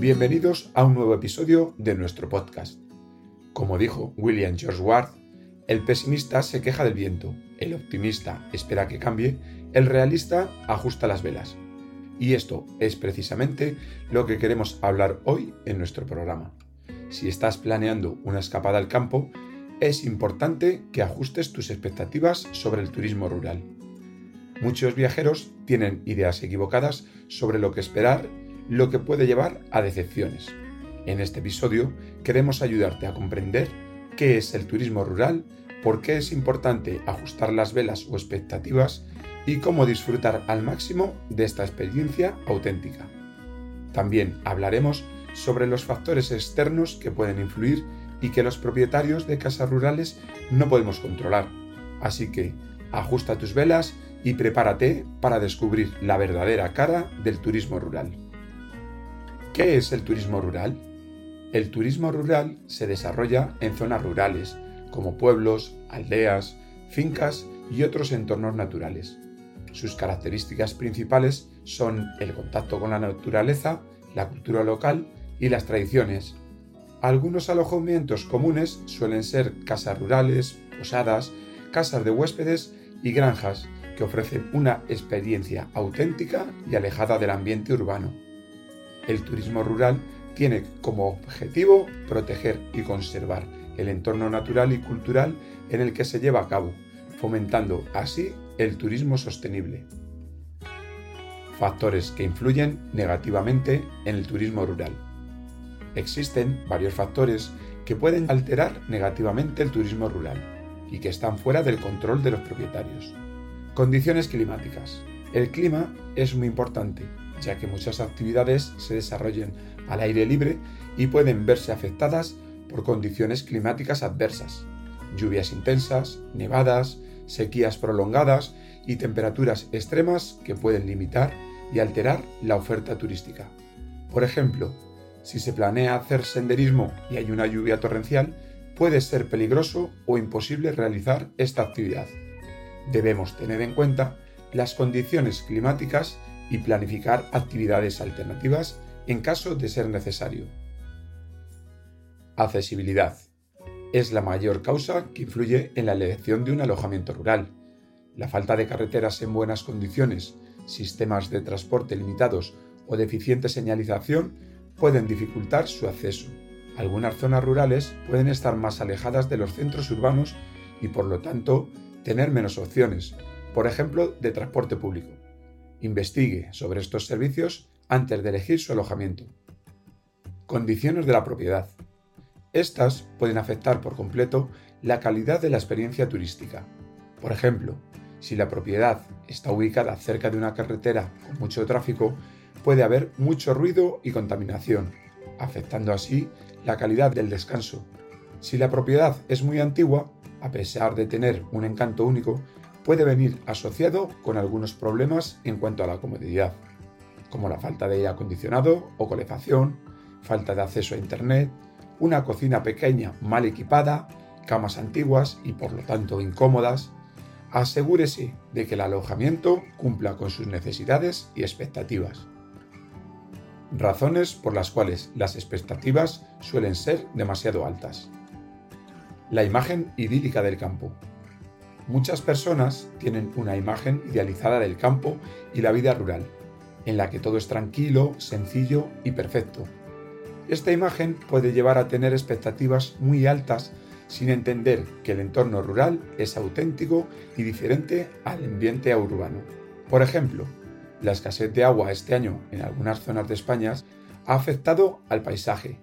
Bienvenidos a un nuevo episodio de nuestro podcast. Como dijo William George Ward, el pesimista se queja del viento, el optimista espera que cambie, el realista ajusta las velas. Y esto es precisamente lo que queremos hablar hoy en nuestro programa. Si estás planeando una escapada al campo, es importante que ajustes tus expectativas sobre el turismo rural. Muchos viajeros tienen ideas equivocadas sobre lo que esperar, lo que puede llevar a decepciones. En este episodio queremos ayudarte a comprender qué es el turismo rural, por qué es importante ajustar las velas o expectativas y cómo disfrutar al máximo de esta experiencia auténtica. También hablaremos sobre los factores externos que pueden influir y que los propietarios de casas rurales no podemos controlar. Así que ajusta tus velas y prepárate para descubrir la verdadera cara del turismo rural. ¿Qué es el turismo rural? El turismo rural se desarrolla en zonas rurales, como pueblos, aldeas, fincas y otros entornos naturales. Sus características principales son el contacto con la naturaleza, la cultura local y las tradiciones. Algunos alojamientos comunes suelen ser casas rurales, posadas, casas de huéspedes y granjas que ofrecen una experiencia auténtica y alejada del ambiente urbano. El turismo rural tiene como objetivo proteger y conservar el entorno natural y cultural en el que se lleva a cabo, fomentando así el turismo sostenible. Factores que influyen negativamente en el turismo rural. Existen varios factores que pueden alterar negativamente el turismo rural y que están fuera del control de los propietarios. Condiciones climáticas. El clima es muy importante, ya que muchas actividades se desarrollan al aire libre y pueden verse afectadas por condiciones climáticas adversas, lluvias intensas, nevadas, sequías prolongadas y temperaturas extremas que pueden limitar y alterar la oferta turística. Por ejemplo, si se planea hacer senderismo y hay una lluvia torrencial, puede ser peligroso o imposible realizar esta actividad debemos tener en cuenta las condiciones climáticas y planificar actividades alternativas en caso de ser necesario. Accesibilidad. Es la mayor causa que influye en la elección de un alojamiento rural. La falta de carreteras en buenas condiciones, sistemas de transporte limitados o deficiente señalización pueden dificultar su acceso. Algunas zonas rurales pueden estar más alejadas de los centros urbanos y por lo tanto tener menos opciones, por ejemplo, de transporte público. Investigue sobre estos servicios antes de elegir su alojamiento. Condiciones de la propiedad. Estas pueden afectar por completo la calidad de la experiencia turística. Por ejemplo, si la propiedad está ubicada cerca de una carretera con mucho tráfico, puede haber mucho ruido y contaminación, afectando así la calidad del descanso. Si la propiedad es muy antigua, a pesar de tener un encanto único, puede venir asociado con algunos problemas en cuanto a la comodidad, como la falta de aire acondicionado o calefacción, falta de acceso a Internet, una cocina pequeña mal equipada, camas antiguas y por lo tanto incómodas. Asegúrese de que el alojamiento cumpla con sus necesidades y expectativas. Razones por las cuales las expectativas suelen ser demasiado altas. La imagen idílica del campo. Muchas personas tienen una imagen idealizada del campo y la vida rural, en la que todo es tranquilo, sencillo y perfecto. Esta imagen puede llevar a tener expectativas muy altas sin entender que el entorno rural es auténtico y diferente al ambiente urbano. Por ejemplo, la escasez de agua este año en algunas zonas de España ha afectado al paisaje,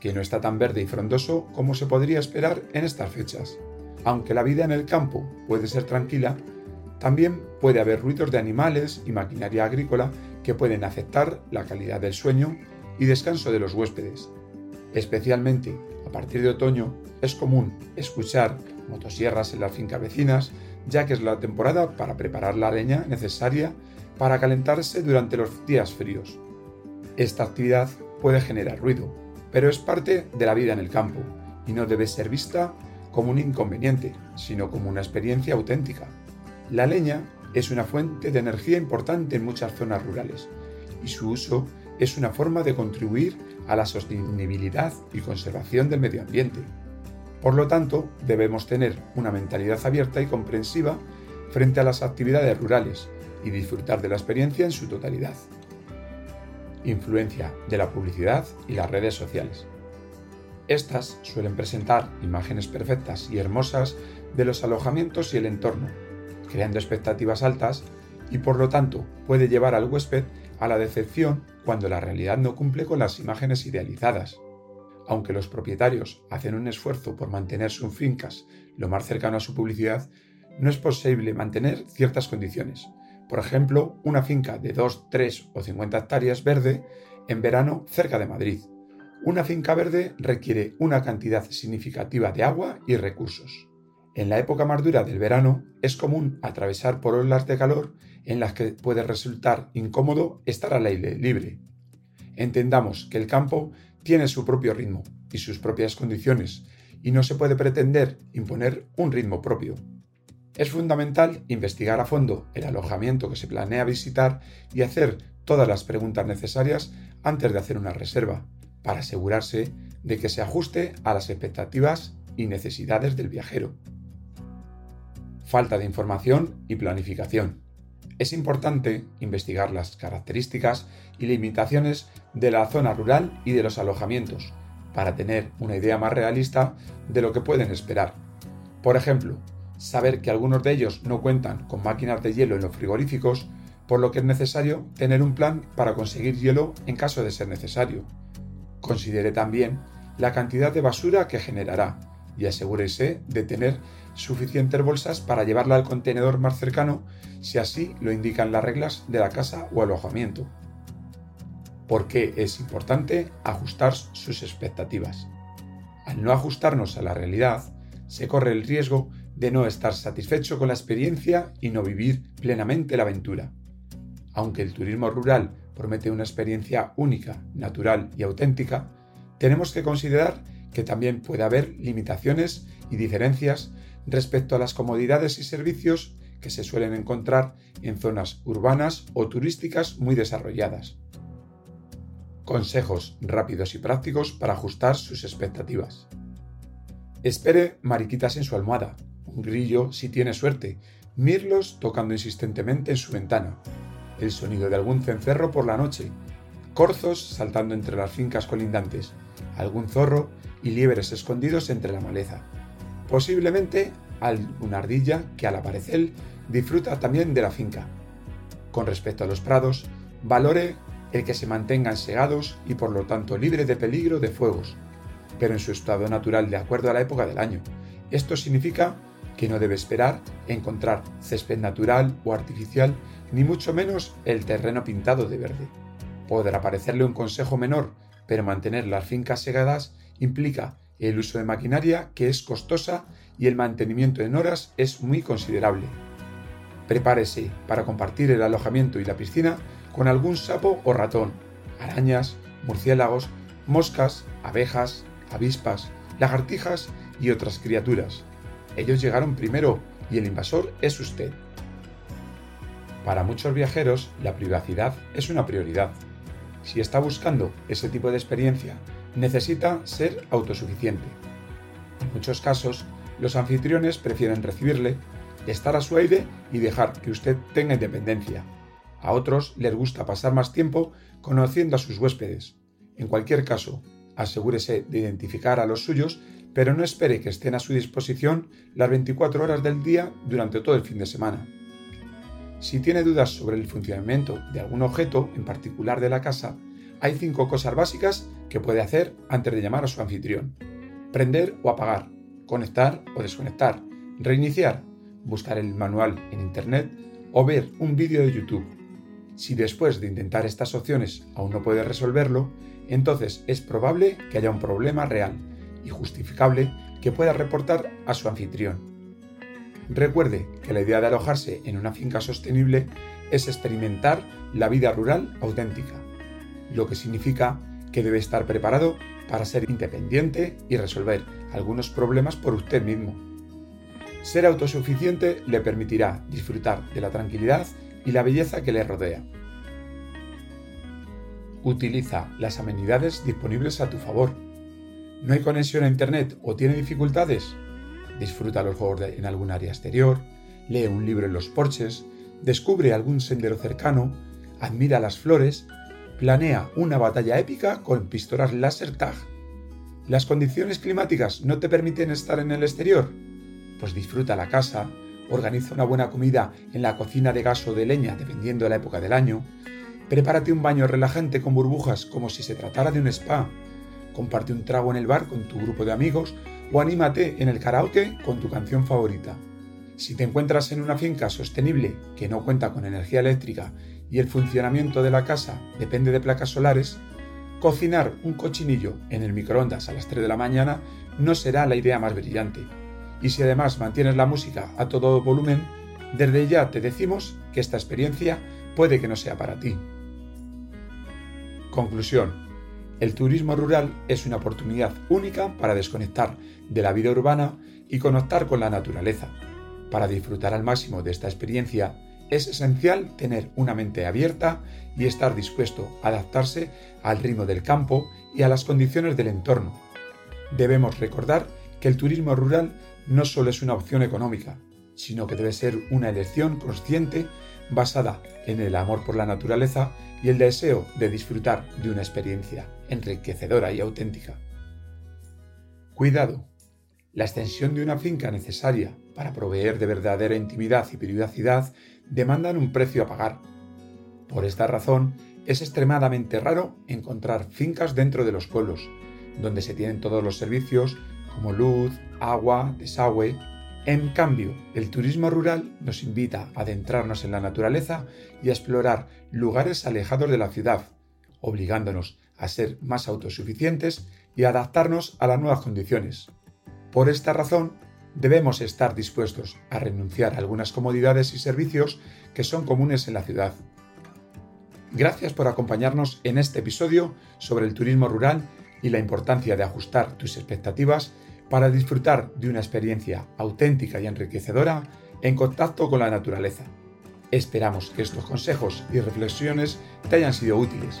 que no está tan verde y frondoso como se podría esperar en estas fechas. Aunque la vida en el campo puede ser tranquila, también puede haber ruidos de animales y maquinaria agrícola que pueden afectar la calidad del sueño y descanso de los huéspedes. Especialmente a partir de otoño es común escuchar motosierras en las fincas vecinas, ya que es la temporada para preparar la leña necesaria para calentarse durante los días fríos. Esta actividad puede generar ruido, pero es parte de la vida en el campo y no debe ser vista como un inconveniente, sino como una experiencia auténtica. La leña es una fuente de energía importante en muchas zonas rurales y su uso es una forma de contribuir a la sostenibilidad y conservación del medio ambiente. Por lo tanto, debemos tener una mentalidad abierta y comprensiva frente a las actividades rurales y disfrutar de la experiencia en su totalidad. Influencia de la publicidad y las redes sociales. Estas suelen presentar imágenes perfectas y hermosas de los alojamientos y el entorno, creando expectativas altas y por lo tanto puede llevar al huésped a la decepción cuando la realidad no cumple con las imágenes idealizadas. Aunque los propietarios hacen un esfuerzo por mantener sus fincas lo más cercano a su publicidad, no es posible mantener ciertas condiciones. Por ejemplo, una finca de 2, 3 o 50 hectáreas verde en verano cerca de Madrid. Una finca verde requiere una cantidad significativa de agua y recursos. En la época más dura del verano es común atravesar por olas de calor en las que puede resultar incómodo estar al aire libre. Entendamos que el campo tiene su propio ritmo y sus propias condiciones y no se puede pretender imponer un ritmo propio. Es fundamental investigar a fondo el alojamiento que se planea visitar y hacer todas las preguntas necesarias antes de hacer una reserva, para asegurarse de que se ajuste a las expectativas y necesidades del viajero falta de información y planificación. Es importante investigar las características y limitaciones de la zona rural y de los alojamientos para tener una idea más realista de lo que pueden esperar. Por ejemplo, saber que algunos de ellos no cuentan con máquinas de hielo en los frigoríficos, por lo que es necesario tener un plan para conseguir hielo en caso de ser necesario. Considere también la cantidad de basura que generará y asegúrese de tener suficientes bolsas para llevarla al contenedor más cercano si así lo indican las reglas de la casa o alojamiento. ¿Por qué es importante ajustar sus expectativas? Al no ajustarnos a la realidad, se corre el riesgo de no estar satisfecho con la experiencia y no vivir plenamente la aventura. Aunque el turismo rural promete una experiencia única, natural y auténtica, tenemos que considerar que también puede haber limitaciones y diferencias respecto a las comodidades y servicios que se suelen encontrar en zonas urbanas o turísticas muy desarrolladas. Consejos rápidos y prácticos para ajustar sus expectativas. Espere mariquitas en su almohada, un grillo si tiene suerte, mirlos tocando insistentemente en su ventana, el sonido de algún cencerro por la noche, corzos saltando entre las fincas colindantes, algún zorro y liebres escondidos entre la maleza. Posiblemente alguna ardilla que al aparecer disfruta también de la finca. Con respecto a los prados, valore el que se mantengan segados y por lo tanto libre de peligro de fuegos, pero en su estado natural de acuerdo a la época del año. Esto significa que no debe esperar encontrar césped natural o artificial, ni mucho menos el terreno pintado de verde. Podrá parecerle un consejo menor, pero mantener las fincas segadas implica el uso de maquinaria que es costosa y el mantenimiento en horas es muy considerable. Prepárese para compartir el alojamiento y la piscina con algún sapo o ratón, arañas, murciélagos, moscas, abejas, avispas, lagartijas y otras criaturas. Ellos llegaron primero y el invasor es usted. Para muchos viajeros, la privacidad es una prioridad. Si está buscando ese tipo de experiencia necesita ser autosuficiente. En muchos casos, los anfitriones prefieren recibirle, estar a su aire y dejar que usted tenga independencia. A otros les gusta pasar más tiempo conociendo a sus huéspedes. En cualquier caso, asegúrese de identificar a los suyos, pero no espere que estén a su disposición las 24 horas del día durante todo el fin de semana. Si tiene dudas sobre el funcionamiento de algún objeto en particular de la casa, hay cinco cosas básicas que puede hacer antes de llamar a su anfitrión. Prender o apagar, conectar o desconectar, reiniciar, buscar el manual en Internet o ver un vídeo de YouTube. Si después de intentar estas opciones aún no puede resolverlo, entonces es probable que haya un problema real y justificable que pueda reportar a su anfitrión. Recuerde que la idea de alojarse en una finca sostenible es experimentar la vida rural auténtica lo que significa que debe estar preparado para ser independiente y resolver algunos problemas por usted mismo. Ser autosuficiente le permitirá disfrutar de la tranquilidad y la belleza que le rodea. Utiliza las amenidades disponibles a tu favor. ¿No hay conexión a Internet o tiene dificultades? Disfruta los juegos en algún área exterior, lee un libro en los porches, descubre algún sendero cercano, admira las flores, planea una batalla épica con pistolas láser tag. ¿Las condiciones climáticas no te permiten estar en el exterior? Pues disfruta la casa, organiza una buena comida en la cocina de gas o de leña dependiendo de la época del año, prepárate un baño relajante con burbujas como si se tratara de un spa, comparte un trago en el bar con tu grupo de amigos o anímate en el karaoke con tu canción favorita. Si te encuentras en una finca sostenible que no cuenta con energía eléctrica y el funcionamiento de la casa depende de placas solares, cocinar un cochinillo en el microondas a las 3 de la mañana no será la idea más brillante. Y si además mantienes la música a todo volumen, desde ya te decimos que esta experiencia puede que no sea para ti. Conclusión. El turismo rural es una oportunidad única para desconectar de la vida urbana y conectar con la naturaleza. Para disfrutar al máximo de esta experiencia, es esencial tener una mente abierta y estar dispuesto a adaptarse al ritmo del campo y a las condiciones del entorno. Debemos recordar que el turismo rural no solo es una opción económica, sino que debe ser una elección consciente basada en el amor por la naturaleza y el deseo de disfrutar de una experiencia enriquecedora y auténtica. Cuidado. La extensión de una finca necesaria para proveer de verdadera intimidad y privacidad demandan un precio a pagar. Por esta razón, es extremadamente raro encontrar fincas dentro de los pueblos, donde se tienen todos los servicios como luz, agua, desagüe, en cambio, el turismo rural nos invita a adentrarnos en la naturaleza y a explorar lugares alejados de la ciudad, obligándonos a ser más autosuficientes y adaptarnos a las nuevas condiciones. Por esta razón, debemos estar dispuestos a renunciar a algunas comodidades y servicios que son comunes en la ciudad. Gracias por acompañarnos en este episodio sobre el turismo rural y la importancia de ajustar tus expectativas para disfrutar de una experiencia auténtica y enriquecedora en contacto con la naturaleza. Esperamos que estos consejos y reflexiones te hayan sido útiles.